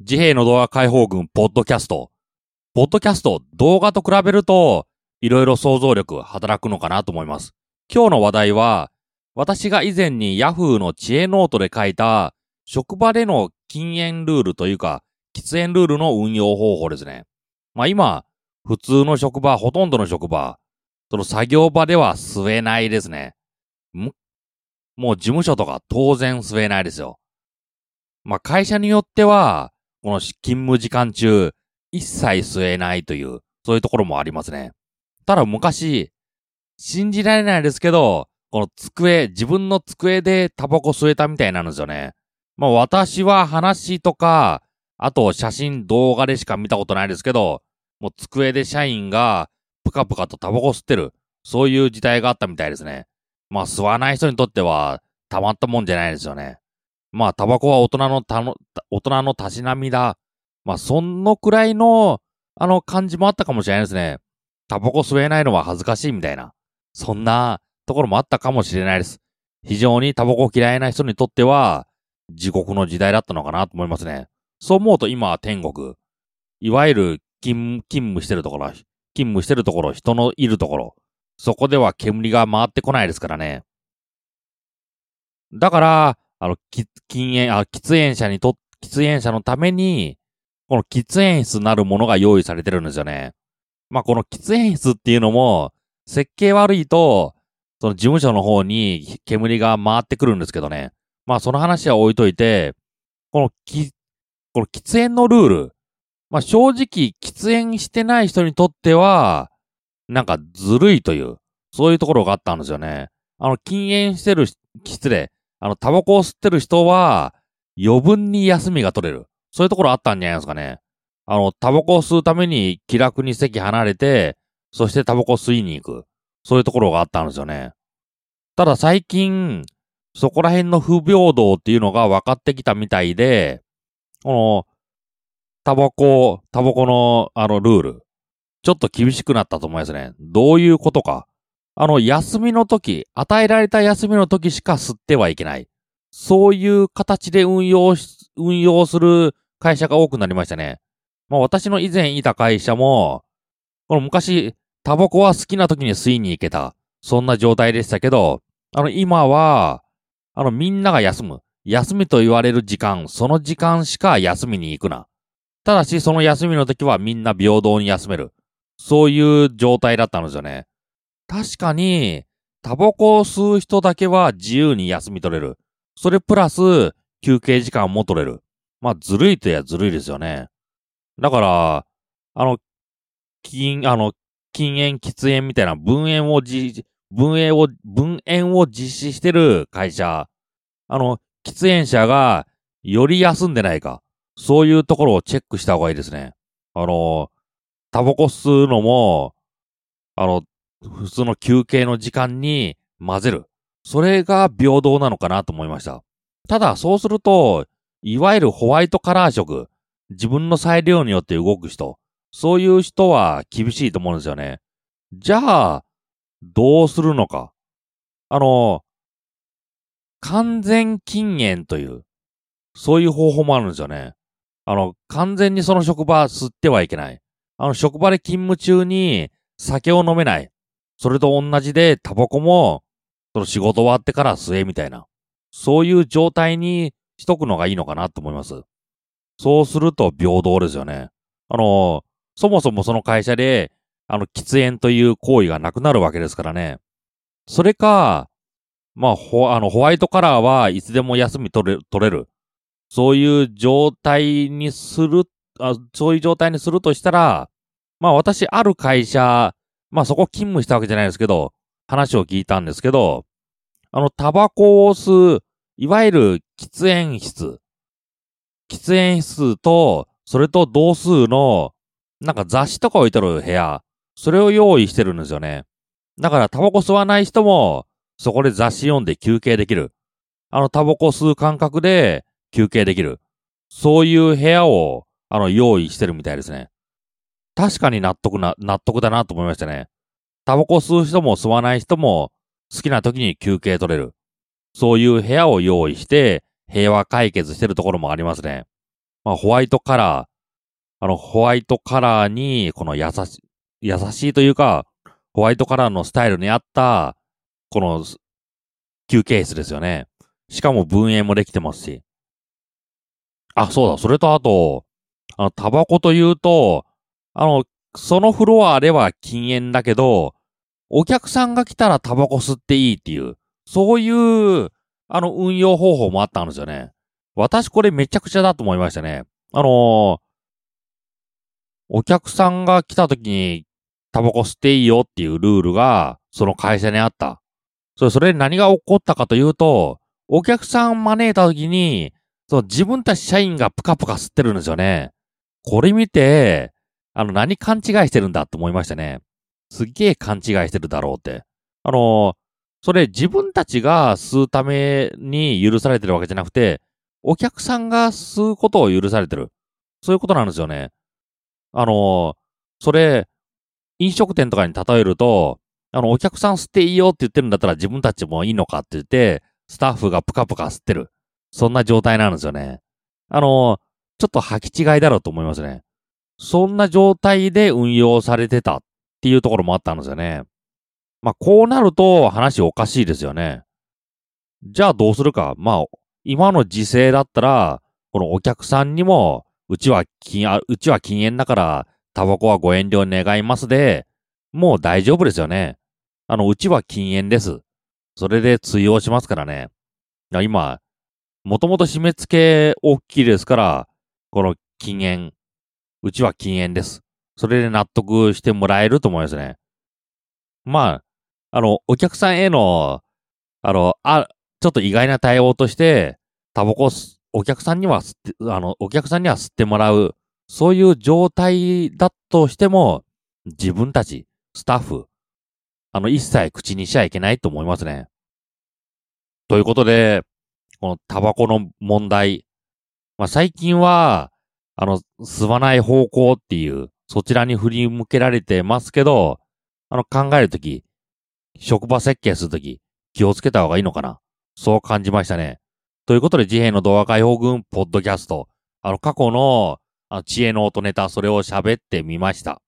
自閉の動画解放軍ポッドキャスト。ポッドキャスト、動画と比べると、いろいろ想像力働くのかなと思います。今日の話題は、私が以前に Yahoo の知恵ノートで書いた、職場での禁煙ルールというか、喫煙ルールの運用方法ですね。まあ今、普通の職場、ほとんどの職場、その作業場では吸えないですね。もう事務所とか当然吸えないですよ。まあ会社によっては、この勤務時間中、一切吸えないという、そういうところもありますね。ただ昔、信じられないですけど、この机、自分の机でタバコ吸えたみたいなんですよね。まあ私は話とか、あと写真、動画でしか見たことないですけど、もう机で社員がぷかぷかとタバコ吸ってる。そういう時代があったみたいですね。まあ吸わない人にとってはたまったもんじゃないですよね。まあタバコは大人のたの、大人のたしなみだ。まあそのくらいのあの感じもあったかもしれないですね。タバコ吸えないのは恥ずかしいみたいな。そんなところもあったかもしれないです。非常にタバコ嫌いな人にとっては地獄の時代だったのかなと思いますね。そう思うと今は天国。いわゆる勤務してるところ、勤務してるところ、人のいるところ、そこでは煙が回ってこないですからね。だから、あの、禁煙、あ、喫煙者にと、喫煙者のために、この喫煙室なるものが用意されてるんですよね。まあ、この喫煙室っていうのも、設計悪いと、その事務所の方に煙が回ってくるんですけどね。まあ、その話は置いといて、このき、この喫煙のルール、まあ正直、喫煙してない人にとっては、なんかずるいという、そういうところがあったんですよね。あの、禁煙してる、失礼。あの、タバコを吸ってる人は、余分に休みが取れる。そういうところあったんじゃないですかね。あの、タバコを吸うために気楽に席離れて、そしてタバコ吸いに行く。そういうところがあったんですよね。ただ最近、そこら辺の不平等っていうのが分かってきたみたいで、この、タバコ、タバコの、あの、ルール。ちょっと厳しくなったと思いますね。どういうことか。あの、休みの時、与えられた休みの時しか吸ってはいけない。そういう形で運用し、運用する会社が多くなりましたね。まあ私の以前いた会社も、この昔、タバコは好きな時に吸いに行けた。そんな状態でしたけど、あの今は、あのみんなが休む。休みと言われる時間、その時間しか休みに行くな。ただし、その休みの時はみんな平等に休める。そういう状態だったんですよね。確かに、タバコを吸う人だけは自由に休み取れる。それプラス、休憩時間も取れる。まあ、ずるいとやずるいですよね。だから、あの、禁、あの、禁煙、喫煙みたいな分煙をじ、分煙を、分煙を実施してる会社。あの、喫煙者がより休んでないか。そういうところをチェックした方がいいですね。あの、タバコ吸うのも、あの、普通の休憩の時間に混ぜる。それが平等なのかなと思いました。ただ、そうすると、いわゆるホワイトカラー色、自分の裁量によって動く人、そういう人は厳しいと思うんですよね。じゃあ、どうするのか。あの、完全禁煙という、そういう方法もあるんですよね。あの、完全にその職場吸ってはいけない。あの、職場で勤務中に酒を飲めない。それと同じで、タバコも、その仕事終わってから吸えみたいな。そういう状態にしとくのがいいのかなと思います。そうすると平等ですよね。あの、そもそもその会社で、あの、喫煙という行為がなくなるわけですからね。それか、まあ、ほ、あの、ホワイトカラーはいつでも休み取れ、取れる。そういう状態にする、あそういう状態にするとしたら、まあ私、ある会社、まあそこ勤務したわけじゃないですけど、話を聞いたんですけど、あの、タバコを吸う、いわゆる喫煙室。喫煙室と、それと同数の、なんか雑誌とか置いてる部屋、それを用意してるんですよね。だからタバコ吸わない人も、そこで雑誌読んで休憩できる。あのタバコ吸う感覚で、休憩できる。そういう部屋を、あの、用意してるみたいですね。確かに納得な、納得だなと思いましたね。タバコ吸う人も吸わない人も、好きな時に休憩取れる。そういう部屋を用意して、平和解決してるところもありますね。まあ、ホワイトカラー、あの、ホワイトカラーに、この優し、優しいというか、ホワイトカラーのスタイルに合った、この、休憩室ですよね。しかも分煙もできてますし。あ、そうだ、それとあと、あの、タバコというと、あの、そのフロアでは禁煙だけど、お客さんが来たらタバコ吸っていいっていう、そういう、あの、運用方法もあったんですよね。私これめちゃくちゃだと思いましたね。あのー、お客さんが来た時にタバコ吸っていいよっていうルールが、その会社にあった。それ、それ何が起こったかというと、お客さん招いた時に、そう、自分たち社員がプカプカ吸ってるんですよね。これ見て、あの、何勘違いしてるんだって思いましたね。すっげえ勘違いしてるだろうって。あの、それ自分たちが吸うために許されてるわけじゃなくて、お客さんが吸うことを許されてる。そういうことなんですよね。あの、それ、飲食店とかに例えると、あの、お客さん吸っていいよって言ってるんだったら自分たちもいいのかって言って、スタッフがプカプカ吸ってる。そんな状態なんですよね。あの、ちょっと履き違いだろうと思いますね。そんな状態で運用されてたっていうところもあったんですよね。まあ、こうなると話おかしいですよね。じゃあどうするか。まあ、今の時勢だったら、このお客さんにも、うちは禁、うちは禁煙だから、タバコはご遠慮願いますで、もう大丈夫ですよね。あの、うちは禁煙です。それで通用しますからね。今、もともと締め付け大きいですから、この禁煙、うちは禁煙です。それで納得してもらえると思いますね。まあ、あの、お客さんへの、あの、あ、ちょっと意外な対応として、タバコ、お客さんには吸って、あの、お客さんには吸ってもらう、そういう状態だとしても、自分たち、スタッフ、あの、一切口にしちゃいけないと思いますね。ということで、このタバコの問題、まあ、最近は、あの、吸わない方向っていう、そちらに振り向けられてますけど、あの、考えるとき、職場設計するとき、気をつけた方がいいのかなそう感じましたね。ということで、自閉の動画解放軍ポッドキャスト、あの、過去の、あの、知恵の音ネタ、それを喋ってみました。